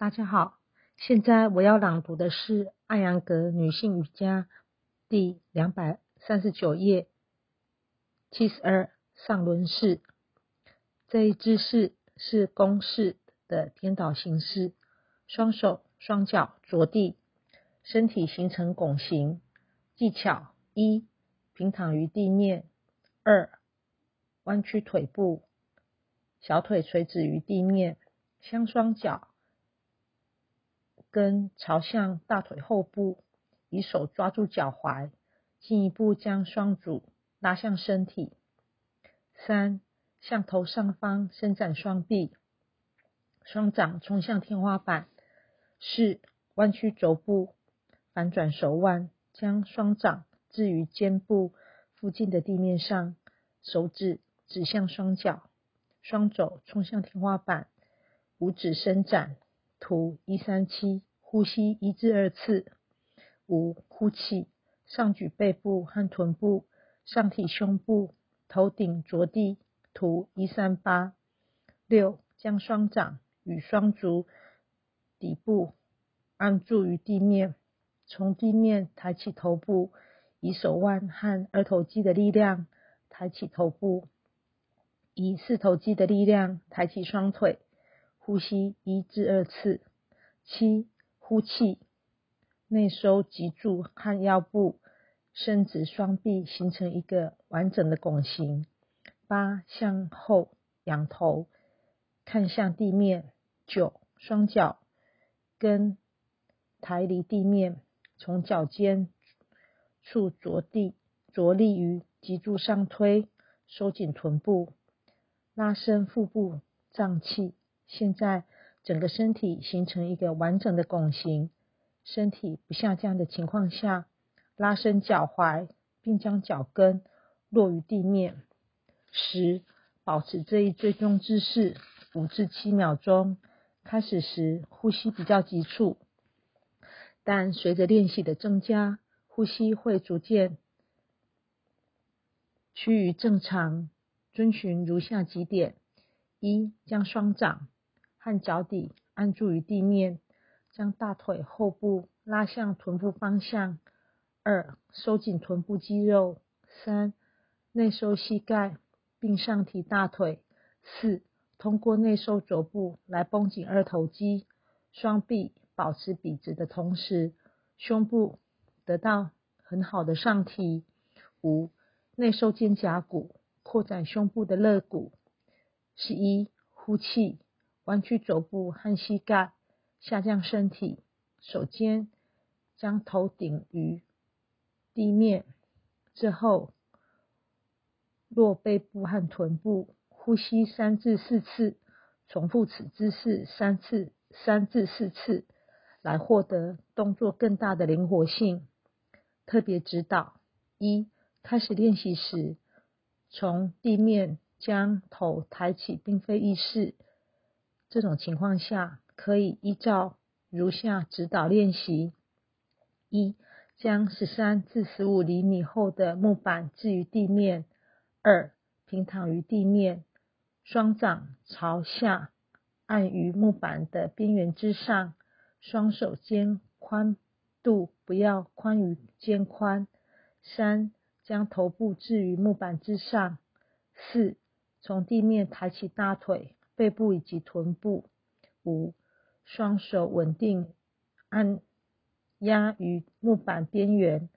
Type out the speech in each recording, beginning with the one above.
大家好，现在我要朗读的是艾扬格女性瑜伽第两百三十九页七十二上轮式。这一姿势是弓式的颠倒形式，双手双脚着地，身体形成拱形。技巧一：平躺于地面；二：弯曲腿部，小腿垂直于地面，相双脚。跟朝向大腿后部，以手抓住脚踝，进一步将双足拉向身体。三，向头上方伸展双臂，双掌冲向天花板。四，弯曲肘部，反转手腕，将双掌置于肩部附近的地面上，手指指向双脚，双肘冲向天花板，五指伸展。图一三七，呼吸一至二次。五，呼气，上举背部和臀部，上提胸部，头顶着地。图一三八。六，将双掌与双足底部按住于地面，从地面抬起头部，以手腕和二头肌的力量抬起头部，以四头肌的力量抬起双腿。呼吸一至二次。七，呼气，内收脊柱和腰部，伸直双臂，形成一个完整的拱形。八，向后仰头，看向地面。九，双脚跟抬离地面，从脚尖处着地，着力于脊柱上推，收紧臀部，拉伸腹部脏器。现在整个身体形成一个完整的拱形，身体不下降的情况下，拉伸脚踝，并将脚跟落于地面。十，保持这一最终姿势五至七秒钟。开始时呼吸比较急促，但随着练习的增加，呼吸会逐渐趋于正常。遵循如下几点：一，将双掌。和脚底按住于地面，将大腿后部拉向臀部方向。二、收紧臀部肌肉。三、内收膝盖，并上提大腿。四、通过内收肘部来绷紧二头肌。双臂保持笔直的同时，胸部得到很好的上提。五、内收肩胛骨，扩展胸部的肋骨。十一、呼气。弯曲肘部和膝盖，下降身体，手尖将头顶于地面，之后落背部和臀部，呼吸三至四次，重复此姿势三次，三至四次，来获得动作更大的灵活性。特别指导：一、开始练习时，从地面将头抬起，并非易事。这种情况下，可以依照如下指导练习：一、将十三至十五厘米厚的木板置于地面；二、平躺于地面，双掌朝下按于木板的边缘之上，双手肩宽度不要宽于肩宽；三、将头部置于木板之上；四、从地面抬起大腿。背部以及臀部。五，双手稳定按压于木板边缘，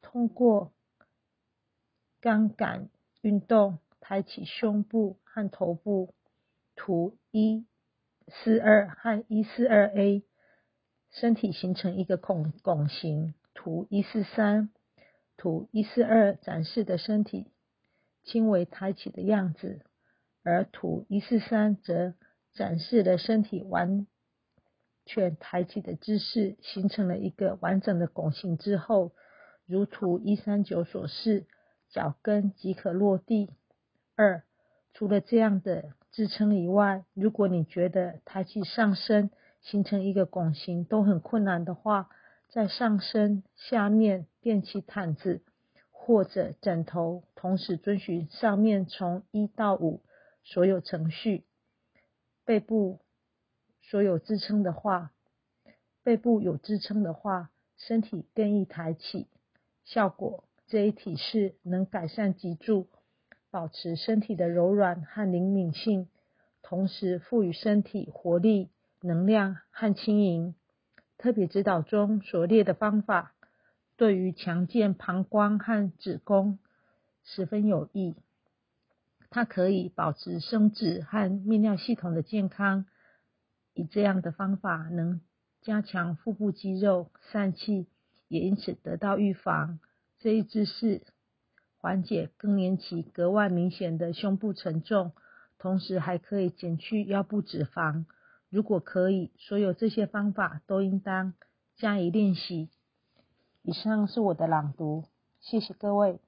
通过杠杆运动抬起胸部和头部。图一四二和一四二 A，身体形成一个拱拱形。图一四三、图一四二展示的身体轻微抬起的样子。而图一四三则展示了身体完全抬起的姿势，形成了一个完整的拱形之后，如图一三九所示，脚跟即可落地。二，除了这样的支撑以外，如果你觉得抬起上身形成一个拱形都很困难的话，在上身下面垫起毯子或者枕头，同时遵循上面从一到五。所有程序，背部所有支撑的话，背部有支撑的话，身体更易抬起。效果这一体式能改善脊柱，保持身体的柔软和灵敏性，同时赋予身体活力、能量和轻盈。特别指导中所列的方法，对于强健膀胱和子宫十分有益。它可以保持生殖和泌尿系统的健康。以这样的方法，能加强腹部肌肉、疝气，也因此得到预防。这一姿势缓解更年期格外明显的胸部沉重，同时还可以减去腰部脂肪。如果可以，所有这些方法都应当加以练习。以上是我的朗读，谢谢各位。